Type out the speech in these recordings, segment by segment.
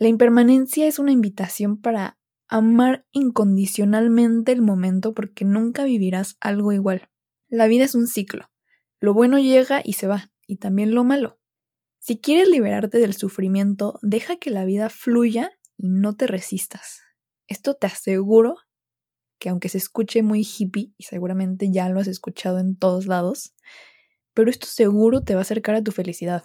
La impermanencia es una invitación para amar incondicionalmente el momento porque nunca vivirás algo igual. La vida es un ciclo. Lo bueno llega y se va, y también lo malo. Si quieres liberarte del sufrimiento, deja que la vida fluya y no te resistas. Esto te aseguro que aunque se escuche muy hippie, y seguramente ya lo has escuchado en todos lados, pero esto seguro te va a acercar a tu felicidad.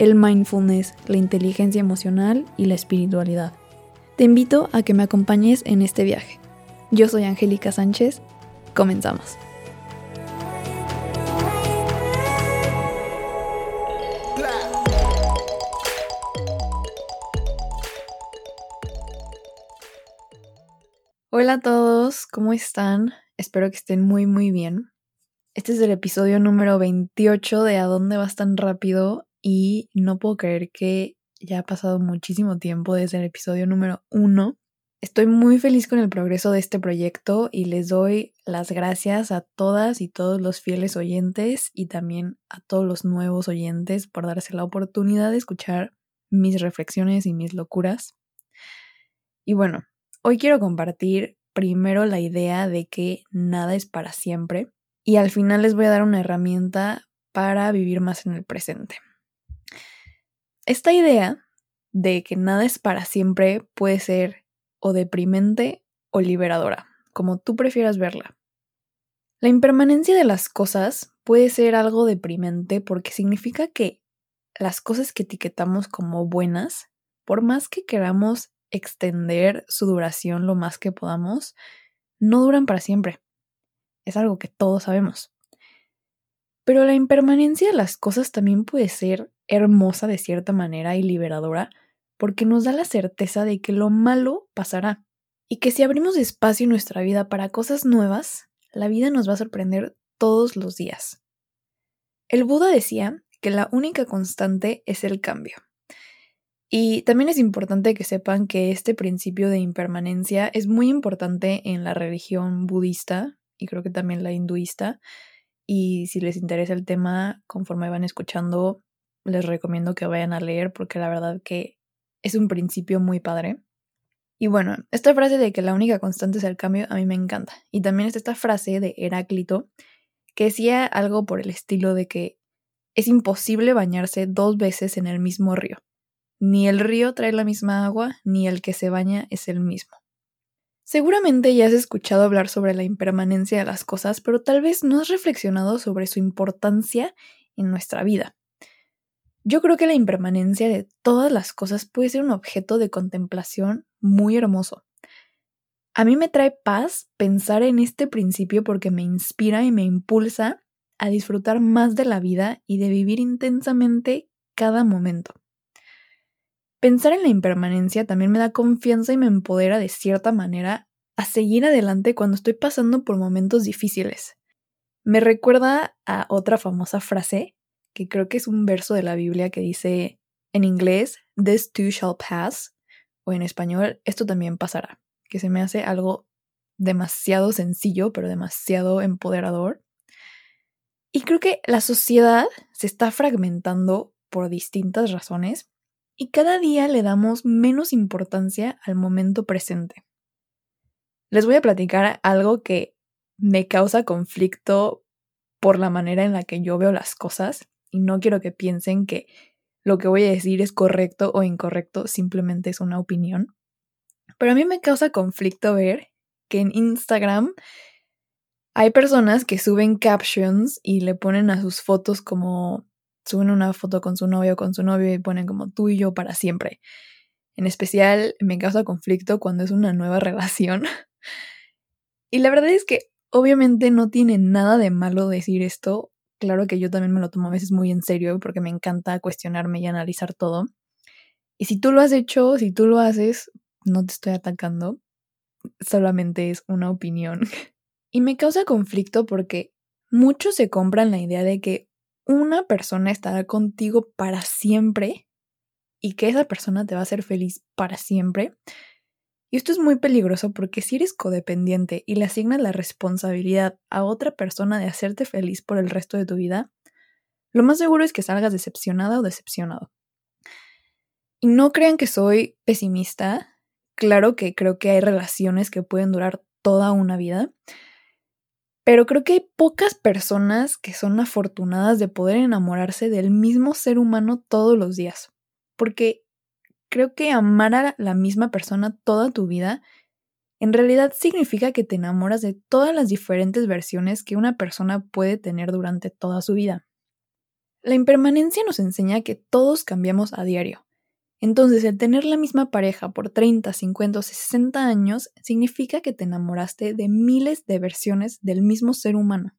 el mindfulness, la inteligencia emocional y la espiritualidad. Te invito a que me acompañes en este viaje. Yo soy Angélica Sánchez. Comenzamos. Hola a todos, ¿cómo están? Espero que estén muy muy bien. Este es el episodio número 28 de ¿A dónde vas tan rápido? Y no puedo creer que ya ha pasado muchísimo tiempo desde el episodio número uno. Estoy muy feliz con el progreso de este proyecto y les doy las gracias a todas y todos los fieles oyentes y también a todos los nuevos oyentes por darse la oportunidad de escuchar mis reflexiones y mis locuras. Y bueno, hoy quiero compartir primero la idea de que nada es para siempre y al final les voy a dar una herramienta para vivir más en el presente. Esta idea de que nada es para siempre puede ser o deprimente o liberadora, como tú prefieras verla. La impermanencia de las cosas puede ser algo deprimente porque significa que las cosas que etiquetamos como buenas, por más que queramos extender su duración lo más que podamos, no duran para siempre. Es algo que todos sabemos. Pero la impermanencia de las cosas también puede ser hermosa de cierta manera y liberadora porque nos da la certeza de que lo malo pasará y que si abrimos espacio en nuestra vida para cosas nuevas, la vida nos va a sorprender todos los días. El Buda decía que la única constante es el cambio. Y también es importante que sepan que este principio de impermanencia es muy importante en la religión budista y creo que también la hinduista. Y si les interesa el tema, conforme van escuchando, les recomiendo que vayan a leer porque la verdad que es un principio muy padre. Y bueno, esta frase de que la única constante es el cambio a mí me encanta. Y también está esta frase de Heráclito que decía algo por el estilo de que es imposible bañarse dos veces en el mismo río. Ni el río trae la misma agua, ni el que se baña es el mismo. Seguramente ya has escuchado hablar sobre la impermanencia de las cosas, pero tal vez no has reflexionado sobre su importancia en nuestra vida. Yo creo que la impermanencia de todas las cosas puede ser un objeto de contemplación muy hermoso. A mí me trae paz pensar en este principio porque me inspira y me impulsa a disfrutar más de la vida y de vivir intensamente cada momento. Pensar en la impermanencia también me da confianza y me empodera de cierta manera a seguir adelante cuando estoy pasando por momentos difíciles. Me recuerda a otra famosa frase que creo que es un verso de la Biblia que dice en inglés, This too shall pass, o en español, esto también pasará, que se me hace algo demasiado sencillo, pero demasiado empoderador. Y creo que la sociedad se está fragmentando por distintas razones y cada día le damos menos importancia al momento presente. Les voy a platicar algo que me causa conflicto por la manera en la que yo veo las cosas y no quiero que piensen que lo que voy a decir es correcto o incorrecto, simplemente es una opinión. Pero a mí me causa conflicto ver que en Instagram hay personas que suben captions y le ponen a sus fotos como suben una foto con su novio o con su novio y ponen como tú y yo para siempre. En especial me causa conflicto cuando es una nueva relación. y la verdad es que obviamente no tiene nada de malo decir esto claro que yo también me lo tomo a veces muy en serio porque me encanta cuestionarme y analizar todo. Y si tú lo has hecho, si tú lo haces, no te estoy atacando, solamente es una opinión. Y me causa conflicto porque muchos se compran la idea de que una persona estará contigo para siempre y que esa persona te va a hacer feliz para siempre. Y esto es muy peligroso porque si eres codependiente y le asignas la responsabilidad a otra persona de hacerte feliz por el resto de tu vida, lo más seguro es que salgas decepcionada o decepcionado. Y no crean que soy pesimista. Claro que creo que hay relaciones que pueden durar toda una vida, pero creo que hay pocas personas que son afortunadas de poder enamorarse del mismo ser humano todos los días. Porque creo que amar a la misma persona toda tu vida en realidad significa que te enamoras de todas las diferentes versiones que una persona puede tener durante toda su vida. La impermanencia nos enseña que todos cambiamos a diario. Entonces, el tener la misma pareja por 30, 50 o 60 años significa que te enamoraste de miles de versiones del mismo ser humano.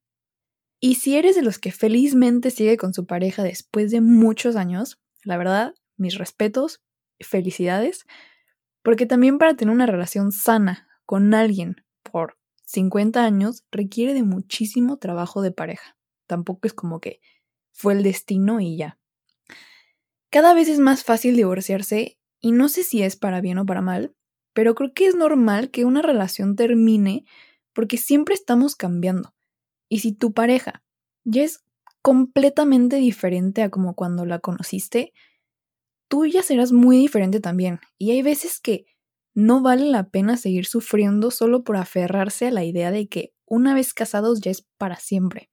Y si eres de los que felizmente sigue con su pareja después de muchos años, la verdad, mis respetos, felicidades, porque también para tener una relación sana con alguien por 50 años requiere de muchísimo trabajo de pareja. Tampoco es como que fue el destino y ya. Cada vez es más fácil divorciarse y no sé si es para bien o para mal, pero creo que es normal que una relación termine porque siempre estamos cambiando. Y si tu pareja ya es completamente diferente a como cuando la conociste, tú ya serás muy diferente también. Y hay veces que no vale la pena seguir sufriendo solo por aferrarse a la idea de que una vez casados ya es para siempre.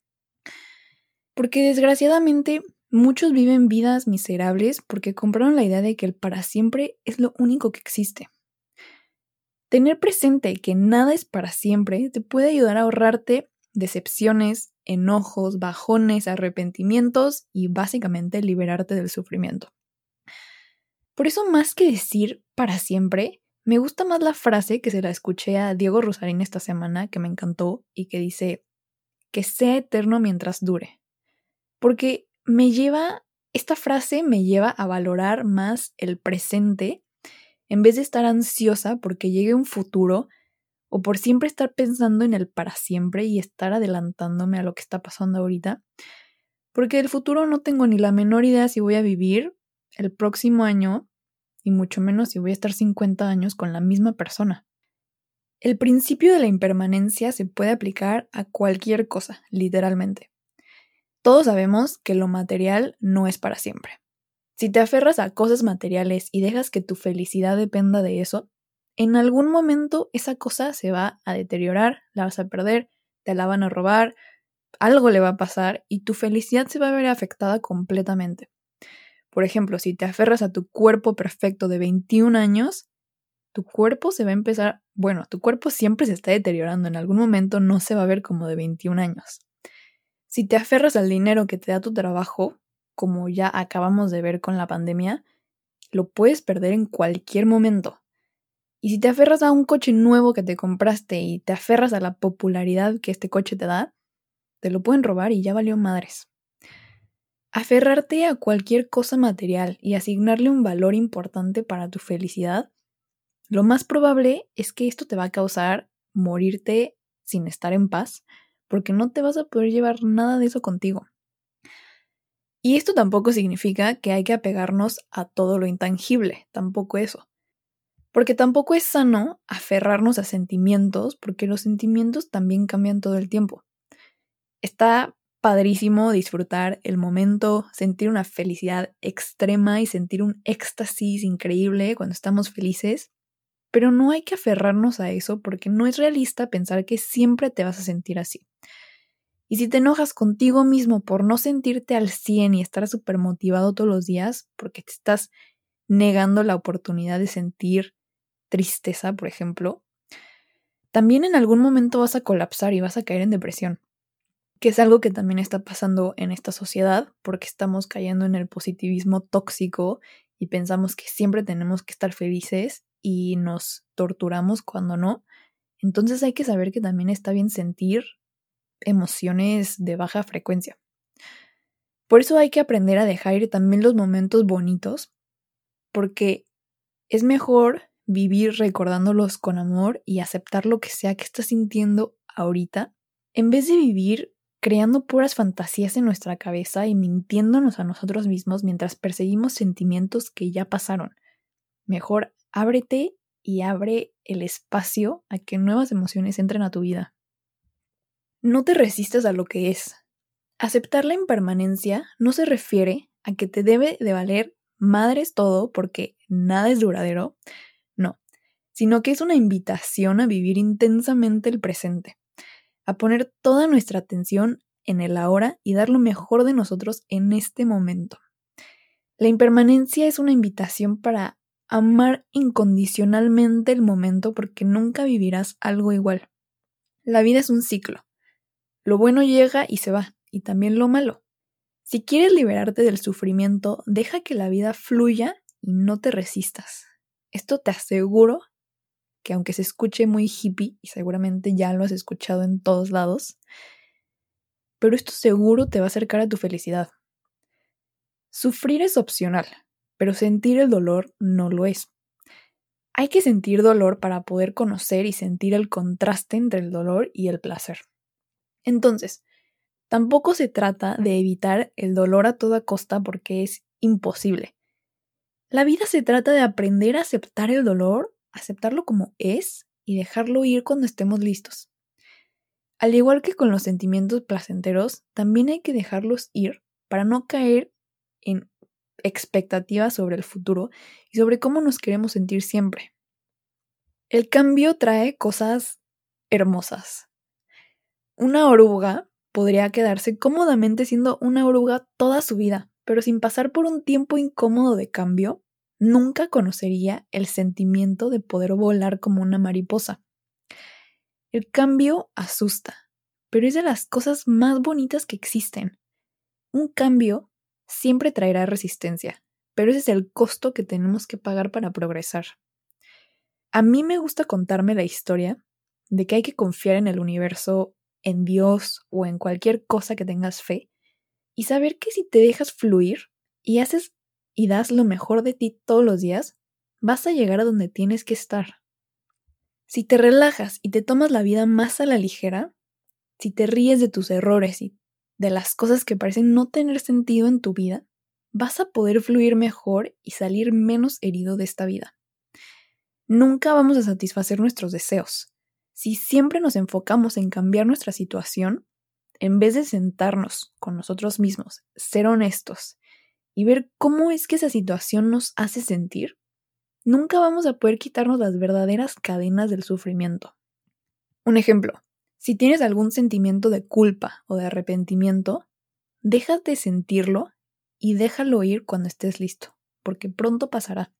Porque desgraciadamente Muchos viven vidas miserables porque compraron la idea de que el para siempre es lo único que existe. Tener presente que nada es para siempre te puede ayudar a ahorrarte decepciones, enojos, bajones, arrepentimientos y básicamente liberarte del sufrimiento. Por eso más que decir para siempre, me gusta más la frase que se la escuché a Diego Rosarín esta semana, que me encantó, y que dice, que sea eterno mientras dure. Porque me lleva, esta frase me lleva a valorar más el presente en vez de estar ansiosa porque llegue un futuro o por siempre estar pensando en el para siempre y estar adelantándome a lo que está pasando ahorita. Porque del futuro no tengo ni la menor idea si voy a vivir el próximo año y mucho menos si voy a estar 50 años con la misma persona. El principio de la impermanencia se puede aplicar a cualquier cosa, literalmente. Todos sabemos que lo material no es para siempre. Si te aferras a cosas materiales y dejas que tu felicidad dependa de eso, en algún momento esa cosa se va a deteriorar, la vas a perder, te la van a robar, algo le va a pasar y tu felicidad se va a ver afectada completamente. Por ejemplo, si te aferras a tu cuerpo perfecto de 21 años, tu cuerpo se va a empezar, bueno, tu cuerpo siempre se está deteriorando, en algún momento no se va a ver como de 21 años. Si te aferras al dinero que te da tu trabajo, como ya acabamos de ver con la pandemia, lo puedes perder en cualquier momento. Y si te aferras a un coche nuevo que te compraste y te aferras a la popularidad que este coche te da, te lo pueden robar y ya valió madres. Aferrarte a cualquier cosa material y asignarle un valor importante para tu felicidad, lo más probable es que esto te va a causar morirte sin estar en paz porque no te vas a poder llevar nada de eso contigo. Y esto tampoco significa que hay que apegarnos a todo lo intangible, tampoco eso. Porque tampoco es sano aferrarnos a sentimientos, porque los sentimientos también cambian todo el tiempo. Está padrísimo disfrutar el momento, sentir una felicidad extrema y sentir un éxtasis increíble cuando estamos felices, pero no hay que aferrarnos a eso porque no es realista pensar que siempre te vas a sentir así. Y si te enojas contigo mismo por no sentirte al 100 y estar súper motivado todos los días porque te estás negando la oportunidad de sentir tristeza, por ejemplo, también en algún momento vas a colapsar y vas a caer en depresión, que es algo que también está pasando en esta sociedad porque estamos cayendo en el positivismo tóxico y pensamos que siempre tenemos que estar felices y nos torturamos cuando no. Entonces hay que saber que también está bien sentir emociones de baja frecuencia. Por eso hay que aprender a dejar ir también los momentos bonitos, porque es mejor vivir recordándolos con amor y aceptar lo que sea que estás sintiendo ahorita, en vez de vivir creando puras fantasías en nuestra cabeza y mintiéndonos a nosotros mismos mientras perseguimos sentimientos que ya pasaron. Mejor ábrete y abre el espacio a que nuevas emociones entren a tu vida. No te resistas a lo que es. Aceptar la impermanencia no se refiere a que te debe de valer madres todo porque nada es duradero, no, sino que es una invitación a vivir intensamente el presente a poner toda nuestra atención en el ahora y dar lo mejor de nosotros en este momento. La impermanencia es una invitación para amar incondicionalmente el momento porque nunca vivirás algo igual. La vida es un ciclo. Lo bueno llega y se va, y también lo malo. Si quieres liberarte del sufrimiento, deja que la vida fluya y no te resistas. Esto te aseguro que aunque se escuche muy hippie, y seguramente ya lo has escuchado en todos lados, pero esto seguro te va a acercar a tu felicidad. Sufrir es opcional, pero sentir el dolor no lo es. Hay que sentir dolor para poder conocer y sentir el contraste entre el dolor y el placer. Entonces, tampoco se trata de evitar el dolor a toda costa porque es imposible. La vida se trata de aprender a aceptar el dolor aceptarlo como es y dejarlo ir cuando estemos listos. Al igual que con los sentimientos placenteros, también hay que dejarlos ir para no caer en expectativas sobre el futuro y sobre cómo nos queremos sentir siempre. El cambio trae cosas hermosas. Una oruga podría quedarse cómodamente siendo una oruga toda su vida, pero sin pasar por un tiempo incómodo de cambio, nunca conocería el sentimiento de poder volar como una mariposa. El cambio asusta, pero es de las cosas más bonitas que existen. Un cambio siempre traerá resistencia, pero ese es el costo que tenemos que pagar para progresar. A mí me gusta contarme la historia de que hay que confiar en el universo, en Dios o en cualquier cosa que tengas fe, y saber que si te dejas fluir y haces y das lo mejor de ti todos los días, vas a llegar a donde tienes que estar. Si te relajas y te tomas la vida más a la ligera, si te ríes de tus errores y de las cosas que parecen no tener sentido en tu vida, vas a poder fluir mejor y salir menos herido de esta vida. Nunca vamos a satisfacer nuestros deseos. Si siempre nos enfocamos en cambiar nuestra situación, en vez de sentarnos con nosotros mismos, ser honestos y ver cómo es que esa situación nos hace sentir, nunca vamos a poder quitarnos las verdaderas cadenas del sufrimiento. Un ejemplo, si tienes algún sentimiento de culpa o de arrepentimiento, déjate sentirlo y déjalo ir cuando estés listo, porque pronto pasará.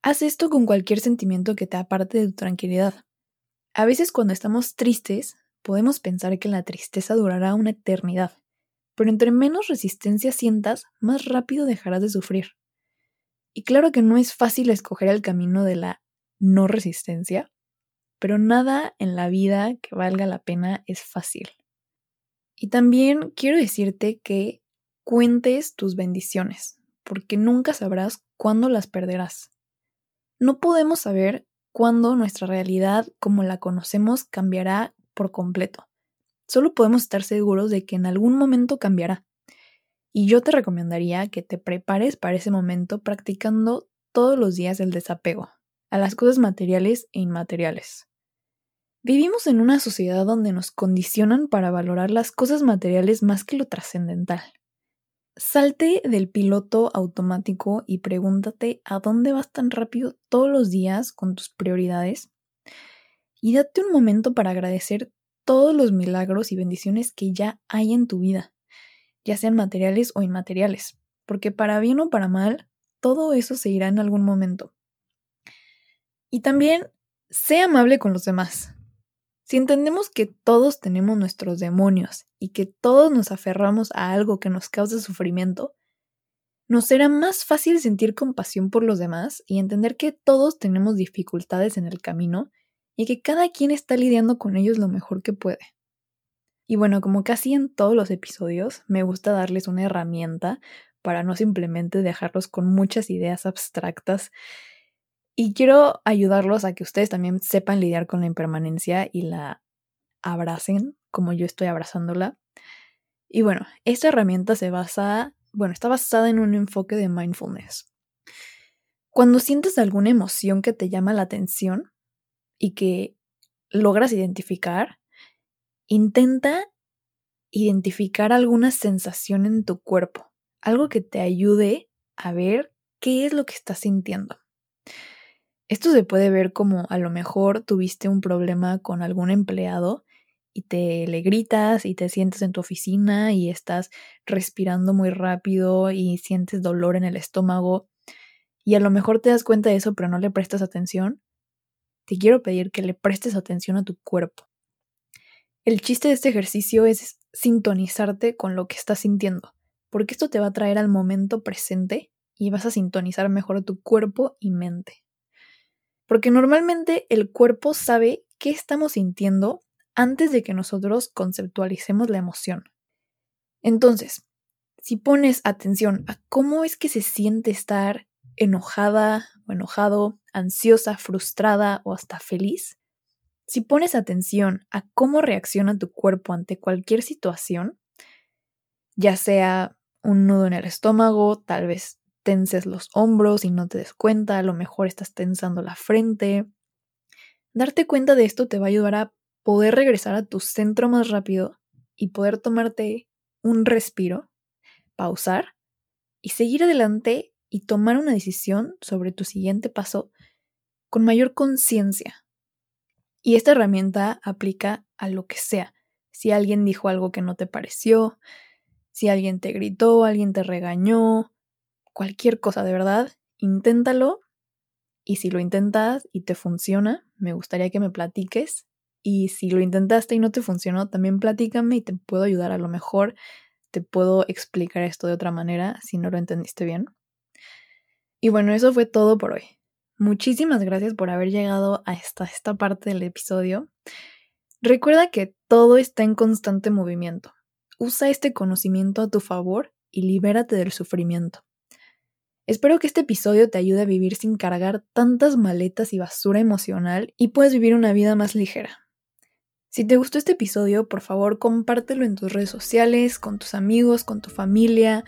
Haz esto con cualquier sentimiento que te aparte de tu tranquilidad. A veces cuando estamos tristes, podemos pensar que la tristeza durará una eternidad, pero entre menos resistencia sientas, más rápido dejarás de sufrir. Y claro que no es fácil escoger el camino de la no resistencia, pero nada en la vida que valga la pena es fácil. Y también quiero decirte que cuentes tus bendiciones, porque nunca sabrás cuándo las perderás. No podemos saber cuándo nuestra realidad como la conocemos cambiará por completo. Solo podemos estar seguros de que en algún momento cambiará. Y yo te recomendaría que te prepares para ese momento practicando todos los días el desapego a las cosas materiales e inmateriales. Vivimos en una sociedad donde nos condicionan para valorar las cosas materiales más que lo trascendental. Salte del piloto automático y pregúntate a dónde vas tan rápido todos los días con tus prioridades y date un momento para agradecer todos los milagros y bendiciones que ya hay en tu vida, ya sean materiales o inmateriales, porque para bien o para mal, todo eso se irá en algún momento. Y también, sé amable con los demás. Si entendemos que todos tenemos nuestros demonios y que todos nos aferramos a algo que nos causa sufrimiento, nos será más fácil sentir compasión por los demás y entender que todos tenemos dificultades en el camino y que cada quien está lidiando con ellos lo mejor que puede. Y bueno, como casi en todos los episodios, me gusta darles una herramienta para no simplemente dejarlos con muchas ideas abstractas. Y quiero ayudarlos a que ustedes también sepan lidiar con la impermanencia y la abracen como yo estoy abrazándola. Y bueno, esta herramienta se basa, bueno, está basada en un enfoque de mindfulness. Cuando sientes alguna emoción que te llama la atención y que logras identificar, intenta identificar alguna sensación en tu cuerpo, algo que te ayude a ver qué es lo que estás sintiendo. Esto se puede ver como a lo mejor tuviste un problema con algún empleado y te le gritas y te sientes en tu oficina y estás respirando muy rápido y sientes dolor en el estómago y a lo mejor te das cuenta de eso pero no le prestas atención, te quiero pedir que le prestes atención a tu cuerpo. El chiste de este ejercicio es sintonizarte con lo que estás sintiendo, porque esto te va a traer al momento presente y vas a sintonizar mejor tu cuerpo y mente. Porque normalmente el cuerpo sabe qué estamos sintiendo antes de que nosotros conceptualicemos la emoción. Entonces, si pones atención a cómo es que se siente estar enojada o enojado, ansiosa, frustrada o hasta feliz, si pones atención a cómo reacciona tu cuerpo ante cualquier situación, ya sea un nudo en el estómago, tal vez tenses los hombros y no te des cuenta, a lo mejor estás tensando la frente. Darte cuenta de esto te va a ayudar a poder regresar a tu centro más rápido y poder tomarte un respiro, pausar y seguir adelante y tomar una decisión sobre tu siguiente paso con mayor conciencia. Y esta herramienta aplica a lo que sea. Si alguien dijo algo que no te pareció, si alguien te gritó, alguien te regañó, cualquier cosa de verdad, inténtalo. Y si lo intentas y te funciona, me gustaría que me platiques y si lo intentaste y no te funcionó, también platícame y te puedo ayudar. A lo mejor te puedo explicar esto de otra manera si no lo entendiste bien. Y bueno, eso fue todo por hoy. Muchísimas gracias por haber llegado a esta, esta parte del episodio. Recuerda que todo está en constante movimiento. Usa este conocimiento a tu favor y libérate del sufrimiento. Espero que este episodio te ayude a vivir sin cargar tantas maletas y basura emocional y puedas vivir una vida más ligera. Si te gustó este episodio, por favor compártelo en tus redes sociales, con tus amigos, con tu familia.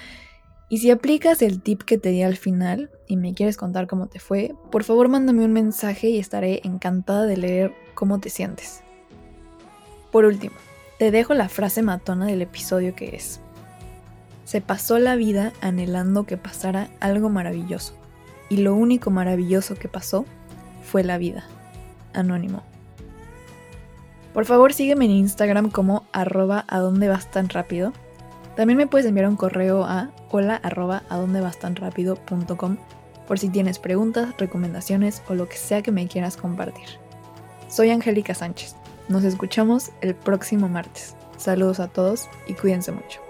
Y si aplicas el tip que te di al final y me quieres contar cómo te fue, por favor mándame un mensaje y estaré encantada de leer cómo te sientes. Por último, te dejo la frase matona del episodio que es, se pasó la vida anhelando que pasara algo maravilloso, y lo único maravilloso que pasó fue la vida. Anónimo. Por favor sígueme en Instagram como arroba a dónde vas tan rápido. También me puedes enviar un correo a hola arroba por si tienes preguntas, recomendaciones o lo que sea que me quieras compartir. Soy Angélica Sánchez. Nos escuchamos el próximo martes. Saludos a todos y cuídense mucho.